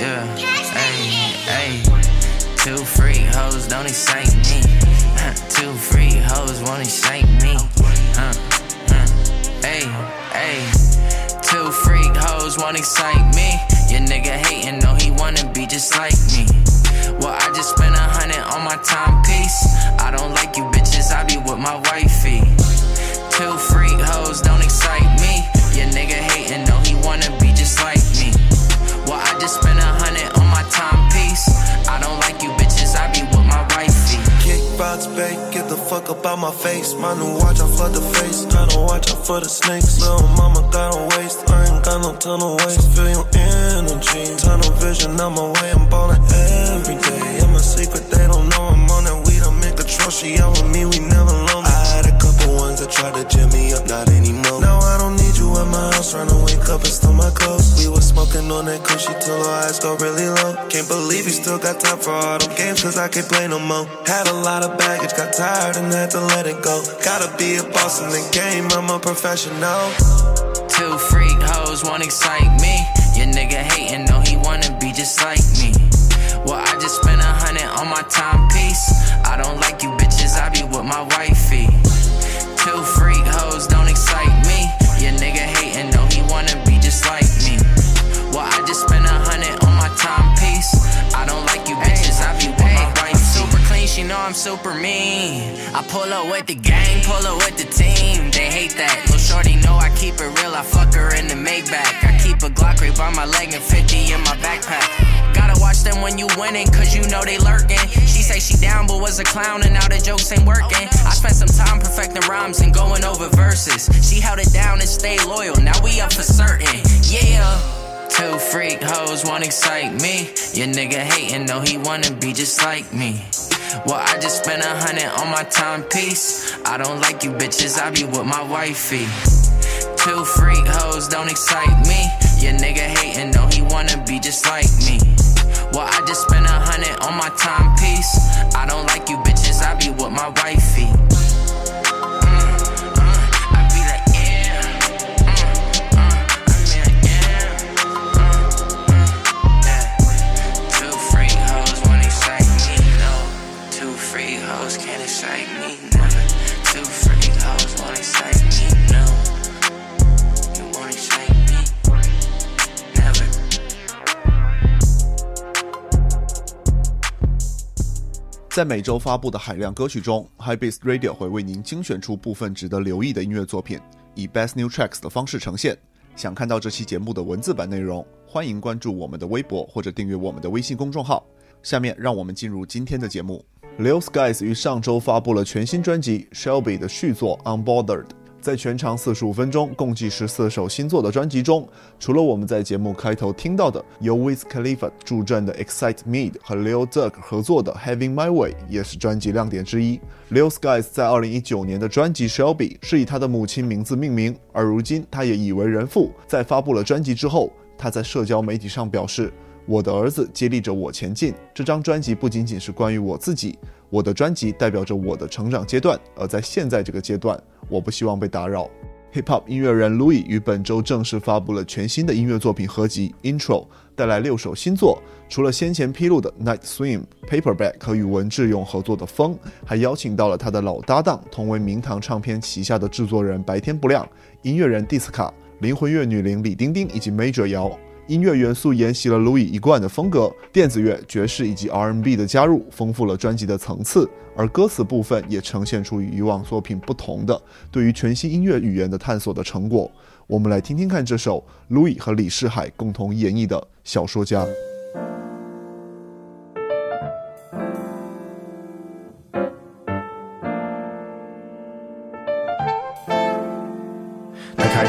Yeah, hey, hey. Two freak hoes don't excite me. Two freak hoes won't excite me. Huh. Hey, hey. Two freak hoes won't excite me. Your nigga hating, know he wanna be just like me. Well, I just spent a hundred on my timepiece. I don't like you bitches, I be with my wifey. Two freak hoes don't excite fuck up out my face. My new watch, I flood the face. Gotta watch out for the snakes. Little mama got a waist. I ain't got no tunnel waist. Feel your energy. Tunnel vision, on my way. I'm ballin' every day. I'm a secret, they don't know I'm on that weed. I make a trust. She out with me, we never lonely. I had a couple ones that tried to jam me up, not anymore. Now at my house. Trying to wake up and steal my clothes. We was smoking on that cushy till our eyes go really low. Can't believe you still got time for all them games, cause I can't play no more. Had a lot of baggage, got tired and had to let it go. Gotta be a boss in the game, I'm a professional. Two freak hoes won't excite me. Your nigga hating, know he wanna be just like me. Well, I just spent a hundred on my timepiece. I don't like you bitches, I be with my wifey. I'm super mean. I pull up with the gang, pull up with the team. They hate that. Little shorty know I keep it real. I fuck her in the Maybach. I keep a Glock right by my leg and 50 in my backpack. Gotta watch them when you winning, cause you know they lurking. She say she down, but was a clown, and now the jokes ain't working. I spent some time perfecting rhymes and going over verses. She held it down and stayed loyal. Now we up for certain. Yeah. Two freak hoes won't excite me. Your nigga hating, know he wanna be just like me. Well, I just spent a hundred on my timepiece. I don't like you bitches, I be with my wifey. Two freak hoes don't excite me. Your nigga hating, know he wanna be just like me. Well, I just spent a hundred on my timepiece. I don't like you bitches, I be with my wifey. 在每周发布的海量歌曲中，High Beast Radio 会为您精选出部分值得留意的音乐作品，以 Best New Tracks 的方式呈现。想看到这期节目的文字版内容，欢迎关注我们的微博或者订阅我们的微信公众号。下面让我们进入今天的节目。Leo Skies 于上周发布了全新专辑《Shelby》的续作《Unbothered》。在全长四十五分钟、共计十四首新作的专辑中，除了我们在节目开头听到的由 Wiz Khalifa 助阵的 Excite Me 和 Lil Durk 合作的 Having My Way，也是专辑亮点之一。Lil Skies 在二零一九年的专辑 Shelby 是以他的母亲名字命名，而如今他也已为人父。在发布了专辑之后，他在社交媒体上表示：“我的儿子接力着我前进。这张专辑不仅仅是关于我自己，我的专辑代表着我的成长阶段，而在现在这个阶段。”我不希望被打扰。Hip Hop 音乐人 Louis 于本周正式发布了全新的音乐作品合集 Intro，带来六首新作。除了先前披露的 Night Swim、Paperback 和与文志勇合作的风，还邀请到了他的老搭档，同为明堂唱片旗下的制作人白天不亮、音乐人 Disca、灵魂乐女伶李丁丁以及 Major 姚。音乐元素沿袭了 Louis 一贯的风格，电子乐、爵士以及 R&B 的加入，丰富了专辑的层次。而歌词部分也呈现出与以往作品不同的对于全新音乐语言的探索的成果。我们来听听看这首 Louis 和李世海共同演绎的《小说家》。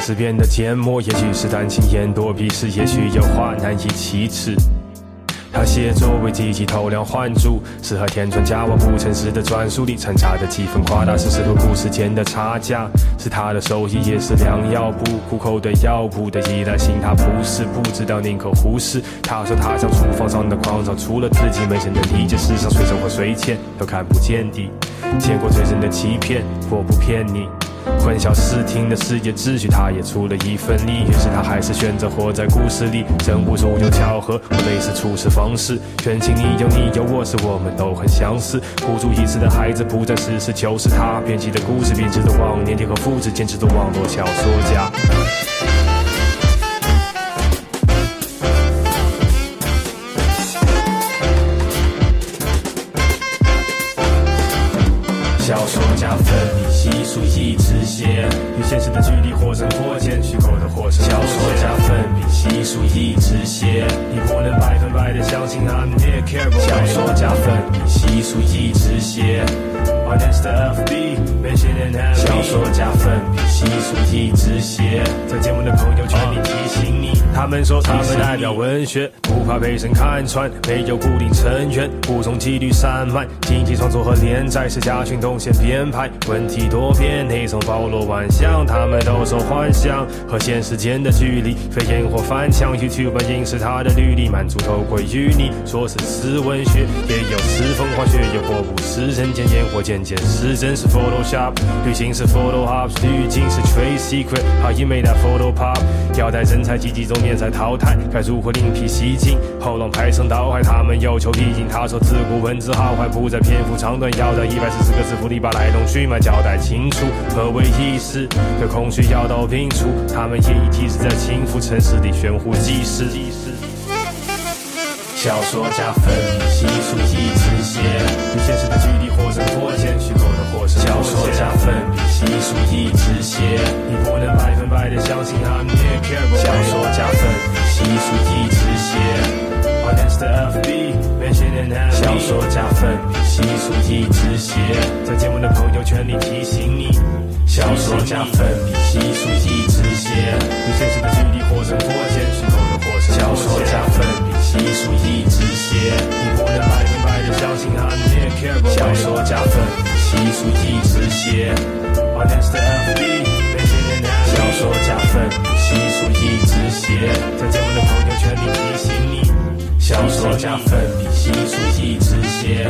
始变得缄默，也许是担心言多必失，也许有话难以启齿。他写作为自己偷梁换柱，适合填充加瓦不诚实的专属里掺杂的几分夸大，是试图故事间的差价，是他的手艺也是良药补苦口的药铺的依赖性，他不是不知道宁可忽视。他说他像厨房上的矿场，除了自己没人能理解，世上水深或水浅都看不见底，见过最深的欺骗，我不骗你。混淆视听的世界秩序，他也出了一份力，于是他还是选择活在故事里。人物中有巧合或类似处事方式，全情你有你有我，是我们都很相似。孤注一掷的孩子不再实事求是他，编辑的故事，编织的妄念，贴合复制，坚持的网络小说家。小说家笔细数一直写，与现实的距离或深或浅，虚构的或是小说家粉笔习俗一直写，你不能百分百的相信 I'm there care。小说家粉笔习俗一直写，On Insta FB mention and 小说家粉笔细数一直写，在节目的朋友圈里提醒你，他们说他们代表文学，不怕被神看穿，没有固定成员，不从纪律散漫，经济创作和连载是家群动线编排，问题多变，内层包罗万象，他们都说幻想和现实间的距离，非烟火翻墙，YouTube 影视他的履历，满足头盔与你，说是诗文学，也有诗风化学，又或不是人间烟火渐渐是真是 Photoshop，旅行是 Photo Hop，滤镜是 Trade Secret，好因为那 Photo Pop，要待人才济济中年才淘汰，该如何另辟蹊径？喉咙排成倒海，他们有求必应，他说自古文字好坏不在篇幅长短，要在一百四十个字符里把来龙去脉交代清楚。何为意识？对空虚要到摒除，他们也已提示在轻浮城市里悬壶济世。小说家奋笔细数一直写，与现实的距离或深或浅，虚构小说加粉笔细数一直写，你不能百分百的相信 I'm there care。小说加粉笔细数一直写。On Insta FB mention and have 小说加粉笔细数一直写，在节目的朋友圈里提醒你。小说加粉笔细数一直写，与现实的距离或深或浅，虚构的或是小说家奋笔细数一直写，你不能百分百的相信 I'm there care。小说家奋笔细数一直写，On Insta FB mention and have 小说加粉笔细数一直写，在节目的朋友圈里提醒你。小说家奋笔细数一直写。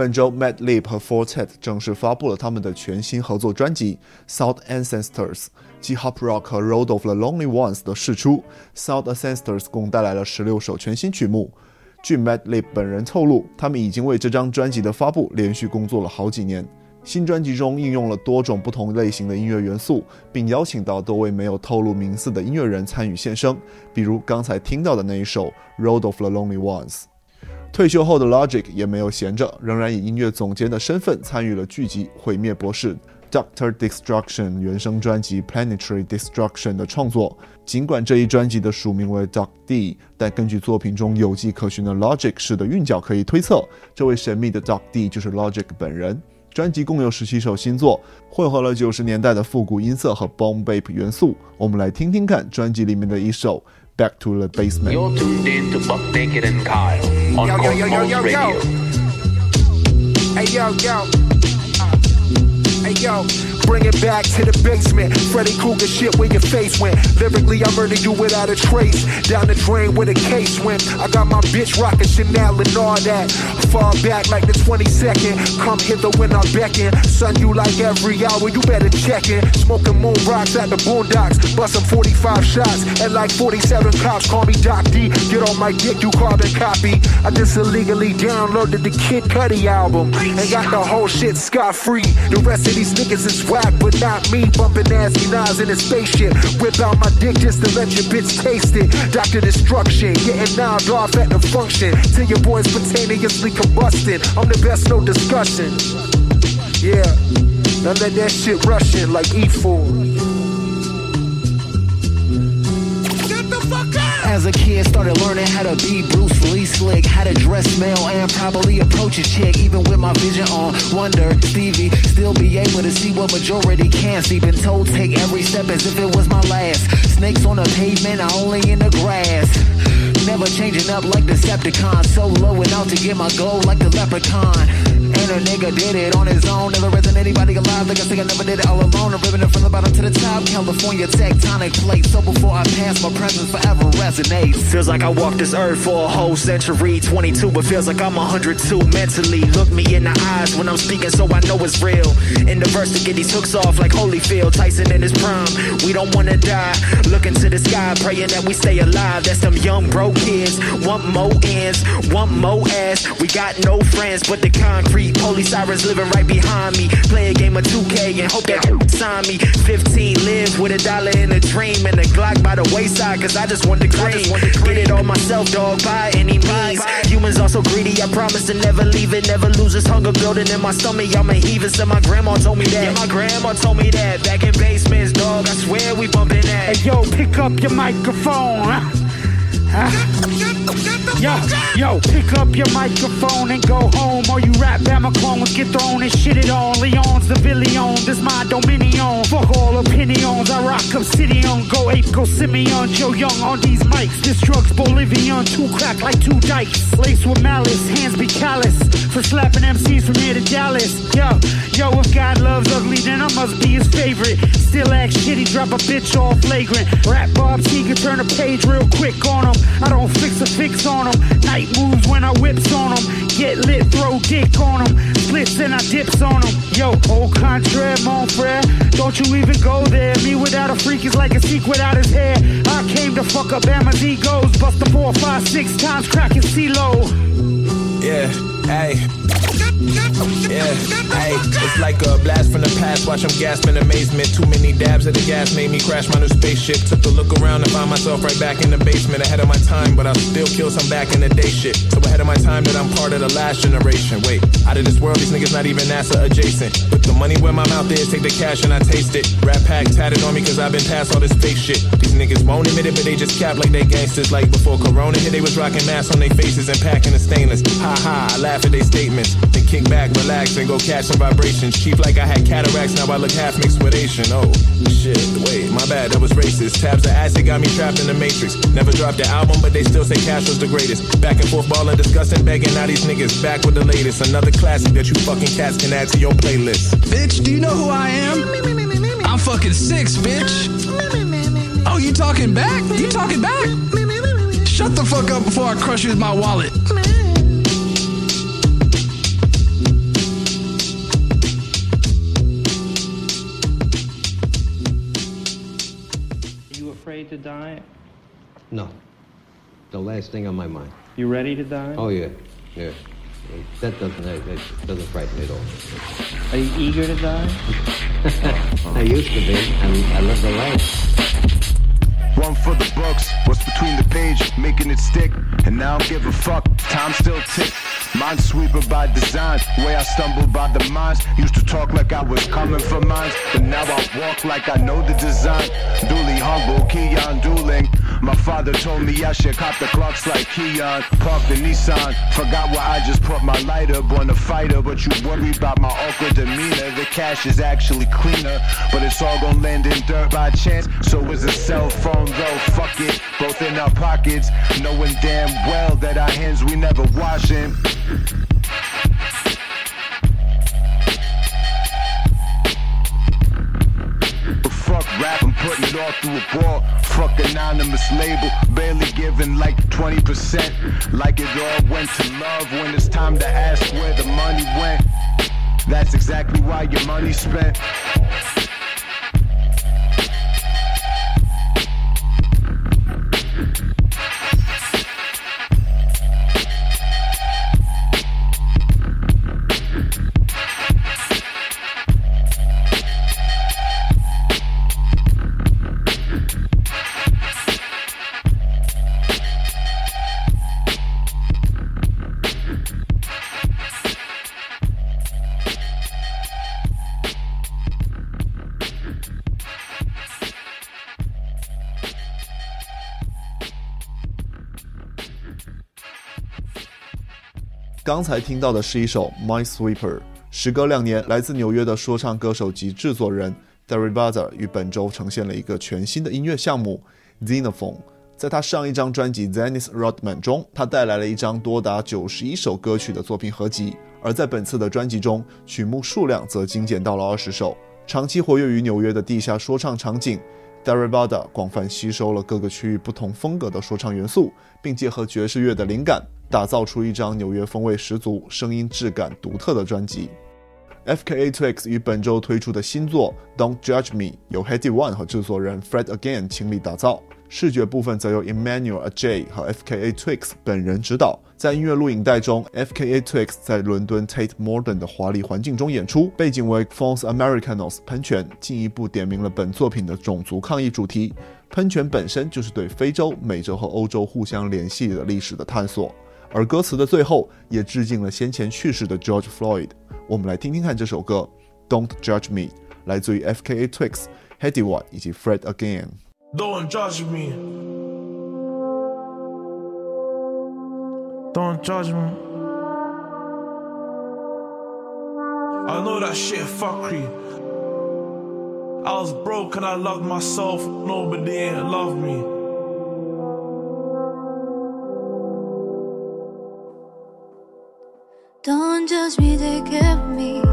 本周，Madlib 和 Fortet 正式发布了他们的全新合作专辑《South Ancestors》，继 Hop Rock 和 Road of the Lonely Ones 的释出，《South Ancestors》共带来了十六首全新曲目。据 Madlib 本人透露，他们已经为这张专辑的发布连续工作了好几年。新专辑中应用了多种不同类型的音乐元素，并邀请到多位没有透露名字的音乐人参与献声，比如刚才听到的那一首《Road of the Lonely Ones》。退休后的 Logic 也没有闲着，仍然以音乐总监的身份参与了剧集《毁灭博士》（Doctor Destruction） 原声专辑《Planetary Destruction》的创作。尽管这一专辑的署名为 Doc D，但根据作品中有迹可循的 Logic 式的韵脚，可以推测，这位神秘的 Doc D 就是 Logic 本人。专辑共有十七首新作，混合了九十年代的复古音色和 Boom Bap 元素。我们来听听看专辑里面的一首。Back to the basement. You're tuned in to Buck Naked and Kyle on yo, yo, yo, yo, yo, Radio. Hey yo, yo. Uh, hey yo. Bring it back to the basement. Freddy Krueger shit where your face went. Lyrically, I murdered you without a trace. Down the drain where the case went. I got my bitch rocking Chanel and all that. Far back like the 22nd. Come hither when I beckon. Son, you like every hour, you better check in. Smoking moon rocks at the boondocks. Busting 45 shots and like 47 cops. Call me Doc D. Get on my dick, you carbon copy. I just illegally downloaded the Kid Cudi album. And got the whole shit scot free. The rest of these niggas is whack, but not me. Bumping nasty knives in a spaceship. Whip out my dick just to let your bitch taste it. Doctor Destruction, getting knocked off at the function. Till your boys spontaneously combusting. I'm the best, no discussion. Yeah, now let that shit rushing like E4. As a kid, started learning how to be Bruce Lee slick, how to dress male and probably approach a chick, even with my vision on. Wonder, Stevie, still be able to see what majority can't see. Been told take every step as if it was my last. Snakes on the pavement, I only in the grass. Never changing up like Decepticon. So low and out to get my goal like the leprechaun. And a nigga did it on his own. Never isn't anybody alive. Like I say, I never did it all alone. I'm ripping it from the bottom to the top. California tectonic plate. So before I pass, my presence forever resonates. Feels like I walked this earth for a whole century. 22, but feels like I'm 102 mentally. Look me in the eyes when I'm speaking, so I know it's real. In the verse to get these hooks off like Holyfield. Tyson in his prime. We don't wanna die. Looking to the sky, praying that we stay alive. That's them young broke kids. Want more ends, want more ass. We got no friends, but the concrete. Police sirens living right behind me. Play a game of 2K and hope that sign me. 15 live with a dollar in a dream and a Glock by the wayside, cause I just want the cream. Get it all myself, dog, by any means. Humans are so greedy, I promise to never leave it, never lose this hunger building in my stomach. I'm a heaving, so my grandma told me that. Yeah, my grandma told me that. Back in basements, dog, I swear we bumping that. Hey, yo, pick up your microphone. Huh? Yo, yo, pick up your microphone and go home. Or you rap Bama clones get thrown and shit it on. Leon's the Villion, this my dominion. Fuck all opinions, I rock Obsidian. Go ape, go Simeon. Joe Young on these mics. This drug's Bolivian, two crack like two dikes. Lace with malice, hands be callous. For slapping MCs from here to Dallas. Yo, yo, if God loves ugly, then I must be his favorite. Still act shitty, drop a bitch all flagrant. Rap Bob can turn a page real quick on him. I don't fix a fix on them. Night moves when I whips on them. Get lit, throw dick on them. Splits and I dips on them. Yo, au contraire, mon frere. Don't you even go there. Me without a freak is like a seek without his hair. I came to fuck up Bama's egos. Bust the four, five, six times, cracking CeeLo. Yeah, hey. Yeah, hey, it's like a blast from the past. Watch them gasp in amazement. Too many dabs of the gas made me crash my new spaceship. Took a look around and found myself right back in the basement. Ahead of my time, but I'll still kill some back in the day shit. So ahead of my time that I'm part of the last generation. Wait, out of this world, these niggas not even NASA adjacent. Put the money where my mouth is, take the cash and I taste it. Rap pack tatted on me cause I've been past all this fake shit. These niggas won't admit it, but they just cap like they gangsters. Like before Corona hit, they was rocking masks on their faces and packing the stainless. Ha ha, I laugh at their statements. Then kick back, relax, and go catch some vibrations. Cheap like I had cataracts, now I look half mixed with Asian. Oh, shit, wait, my bad, that was racist. Tabs of acid got me trapped in the matrix. Never dropped the album, but they still say Cash was the greatest. Back and forth balling, disgusting, begging. Now these niggas back with the latest. Another classic that you fucking cats can add to your playlist. Bitch, do you know who I am? I'm fucking six, bitch. Oh, you talking back? You talking back? Shut the fuck up before I crush you with my wallet. To die? No. The last thing on my mind. You ready to die? Oh yeah, yeah. That doesn't that, that doesn't frighten me at all. Are you eager to die? I used to be. I, I lived a life. One for the books, what's between the page, making it stick. And now I don't give a fuck, time still tick. Minesweeper by design, way I stumble by the mines. Used to talk like I was coming for mines, but now I walk like I know the design. Duly humble, Keon dueling. My father told me I should cop the clocks like Keon. Park the Nissan, forgot where I just put my lighter. Born a fighter, but you worry about my awkward demeanor. The cash is actually cleaner, but it's all gonna land in dirt by chance. So is a cell phone though, fuck it. Both in our pockets, knowing damn well that our hands we never washing. But fuck rap, I'm putting it all through a ball. Fuck anonymous label, barely giving like 20%. Like it all went to love when it's time to ask where the money went. That's exactly why your money spent. 刚才听到的是一首《My Sweeper》，时隔两年，来自纽约的说唱歌手及制作人 Derry Buzzer 于本周呈现了一个全新的音乐项目 Xenophon。在他上一张专辑《Zenith Rodman》中，他带来了一张多达九十一首歌曲的作品合集；而在本次的专辑中，曲目数量则精简到了二十首。长期活跃于纽约的地下说唱场景 d a r i b a d a 广泛吸收了各个区域不同风格的说唱元素，并结合爵士乐的灵感，打造出一张纽约风味十足、声音质感独特的专辑。F.K.A. Twix 于本周推出的新作《Don't Judge Me》由 Heady One 和制作人 Fred Again 倾力打造，视觉部分则由 Emmanuel Ajay 和 FKA Twigs 本人指导。在音乐录影带中，FKA Twigs 在伦敦 Tate Modern 的华丽环境中演出，背景为 False Americanos 喷泉，进一步点明了本作品的种族抗议主题。喷泉本身就是对非洲、美洲和欧洲互相联系的历史的探索，而歌词的最后也致敬了先前去世的 George Floyd。我们来听听看这首歌《Don't Judge Me》，来自于 FKA Twigs、Heady One 以及 Fred Again。Don't judge me. Don't judge me. I know that shit fuckery. I was broke and I loved myself. Nobody ain't love me. Don't judge me, they of me.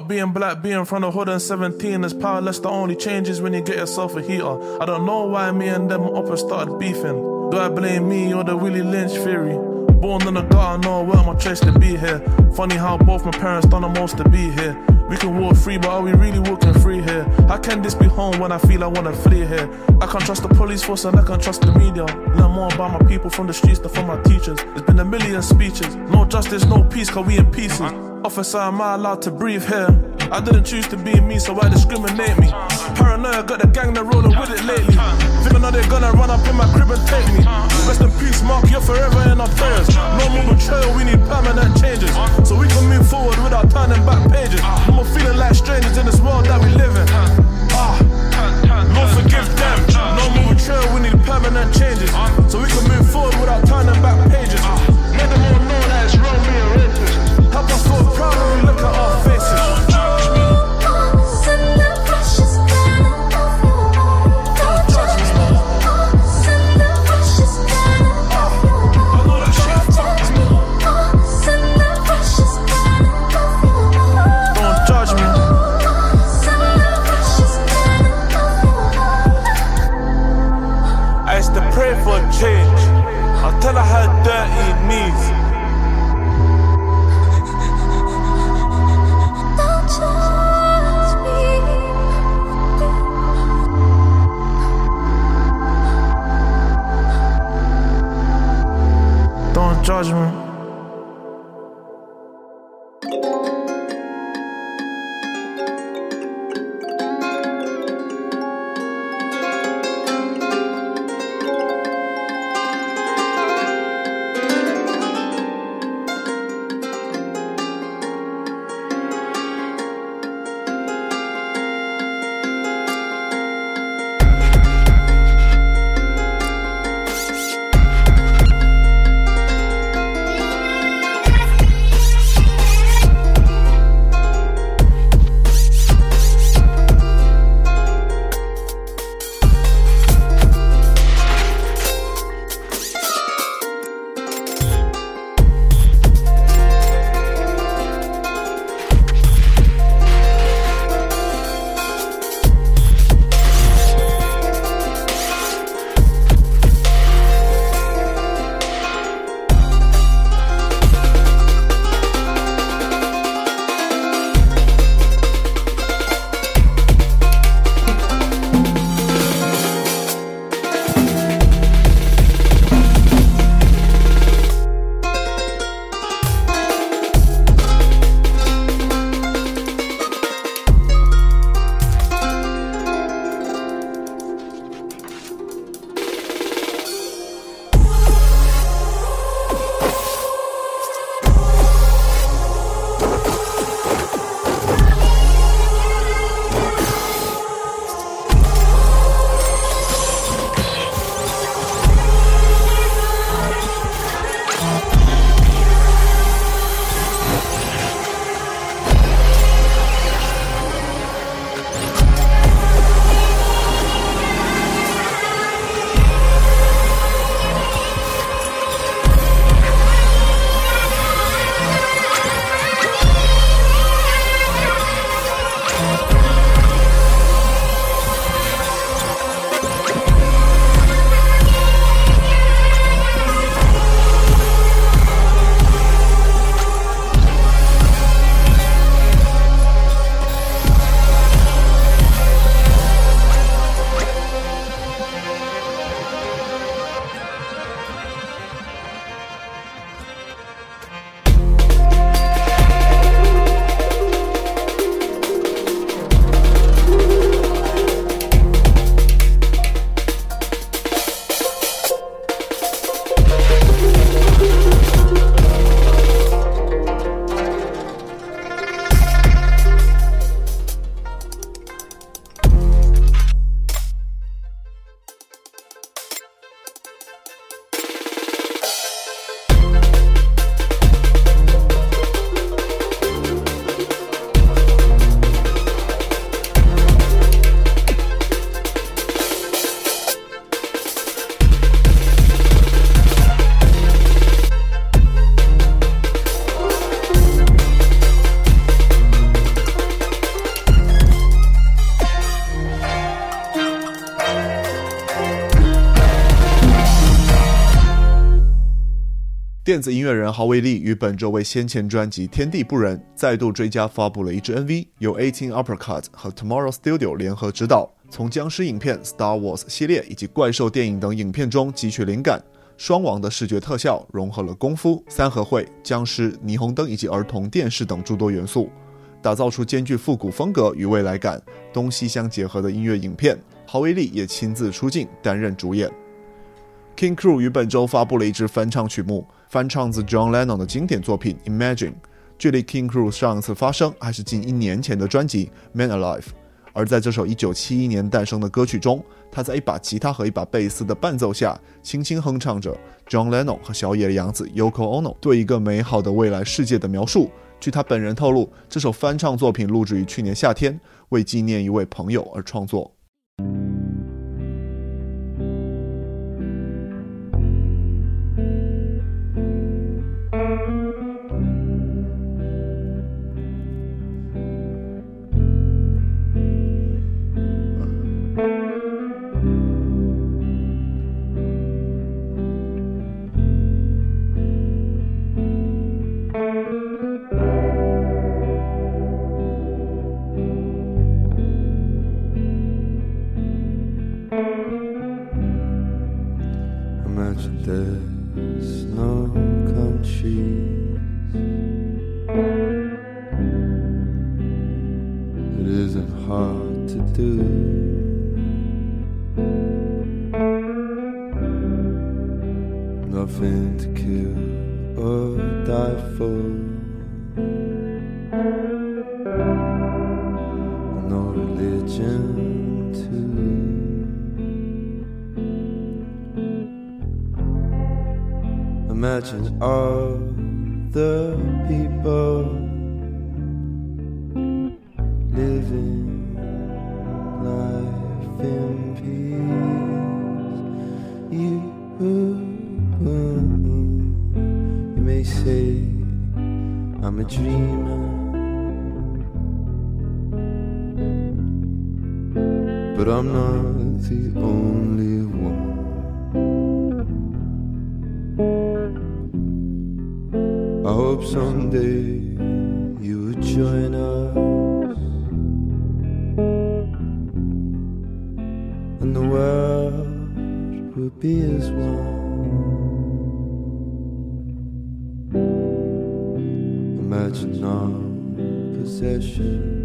Know, being black, being from the hood and 17 is powerless. The only change is when you get yourself a heater. I don't know why me and them up and started beefing. Do I blame me or the Willie Lynch theory? Born in the gutter, no where my choice to be here. Funny how both my parents done the most to be here. We can walk free, but are we really walking free here? How can this be home when I feel I wanna flee here? I can't trust the police force and I can't trust the media. Learn more about my people from the streets than from my teachers. There's been a million speeches. No justice, no peace, cause we in pieces. Officer, am I allowed to breathe here? I didn't choose to be me, so why discriminate me? Paranoia got the gang that rolling with it lately. Think I they're gonna run up in my crib and take me. Rest in peace, Mark, you're forever in our prayers. No more betrayal, we need permanent changes. So we can move forward without turning back pages. No more feeling like strangers in this world that we live in. Ah, Lord forgive them. No more betrayal, we need permanent changes. So we can move forward without turning back pages. Let them look at our faces. Don't 电子音乐人郝伟利于本周为先前专辑《天地不仁》再度追加发布了一支 MV，由 Eighteen Uppercut 和 Tomorrow Studio 联合指导，从僵尸影片、Star Wars 系列以及怪兽电影等影片中汲取灵感。双王的视觉特效融合了功夫、三合会、僵尸、霓虹灯以及儿童电视等诸多元素，打造出兼具复古风格与未来感、东西相结合的音乐影片。郝伟利也亲自出镜担任主演。King Crew 于本周发布了一支翻唱曲目，翻唱自 John Lennon 的经典作品《Imagine》，距离 King Crew 上一次发声还是近一年前的专辑《Man Alive》。而在这首1971年诞生的歌曲中，他在一把吉他和一把贝斯的伴奏下，轻轻哼唱着 John Lennon 和小野洋子 Yoko Ono 对一个美好的未来世界的描述。据他本人透露，这首翻唱作品录制于去年夏天，为纪念一位朋友而创作。Hope someday you will join us and the world will be as one. Imagine our possessions.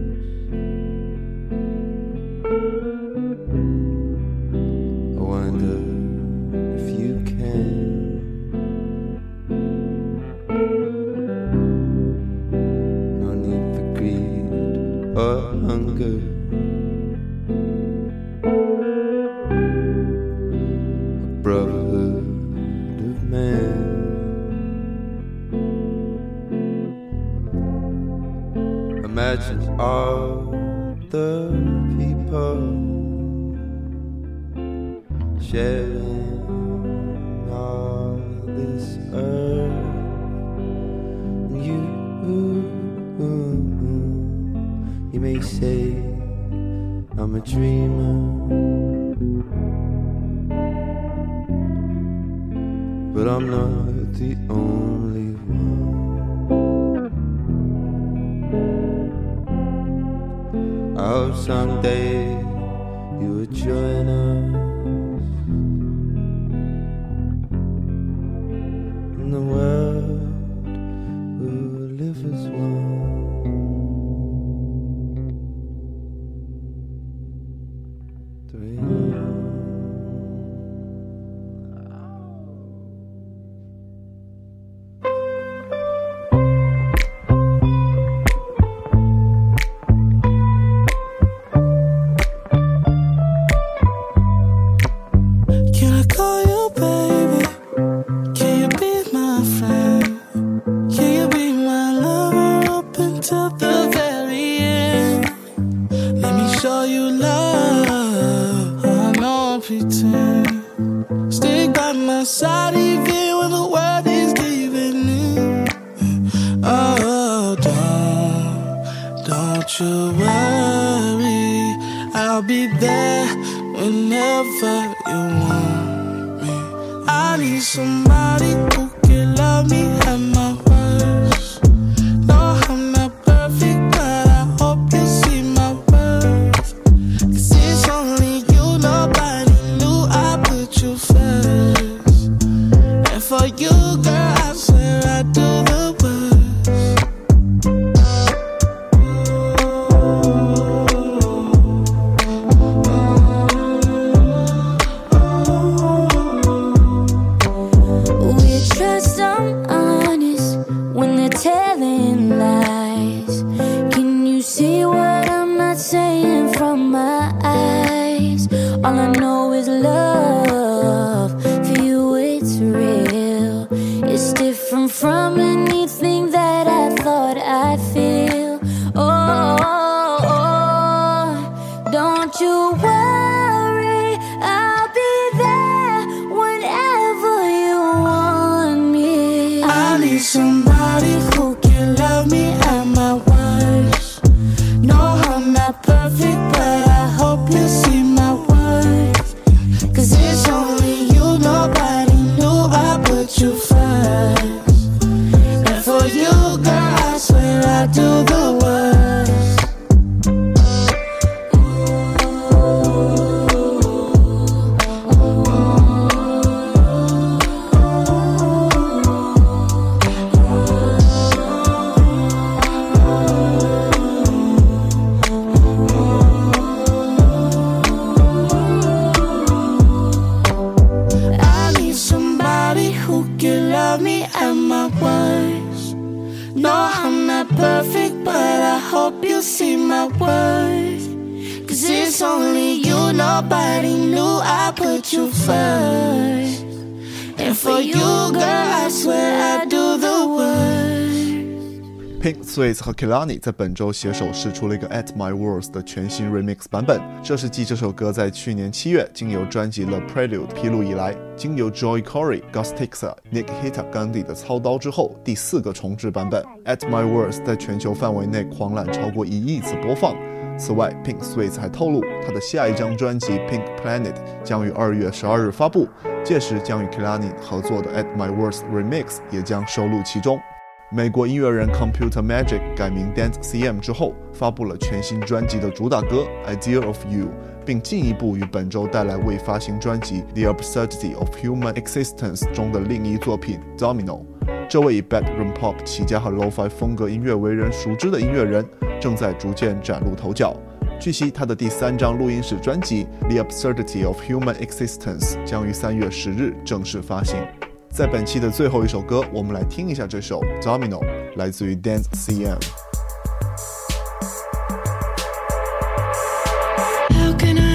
But I'm not the only one. I hope someday you will join us. Don't, you worry. I'll be there whenever you want me. I need somebody who can can love me at my somebody who can love me at my worst. No, I'm not perfect, Sweets 和 Kelani 在本周携手试出了一个 At My Words 的全新 remix 版本，这是继这首歌在去年七月经由专辑《The Prelude》披露以来，经由 Joy Corey、Gus Tixa、Nick Hita、Gandhi 的操刀之后，第四个重制版本。At My Words 在全球范围内狂揽超过一亿次播放。此外，Pink Sweets 还透露，他的下一张专辑《Pink Planet》将于二月十二日发布，届时将与 Kelani 合作的《At My Words Remix》也将收录其中。美国音乐人 Computer Magic 改名 Dance CM 之后，发布了全新专辑的主打歌《Idea of You》，并进一步于本周带来未发行专辑《The Absurdity of Human Existence》中的另一作品《Domino》。这位以 bedroom pop 起家和 lo-fi 风格音乐为人熟知的音乐人，正在逐渐崭露头角。据悉，他的第三张录音室专辑《The Absurdity of Human Existence》将于三月十日正式发行。在本期的最后一首歌，我们来听一下这首《Domino》，来自于 Dance CM。How can I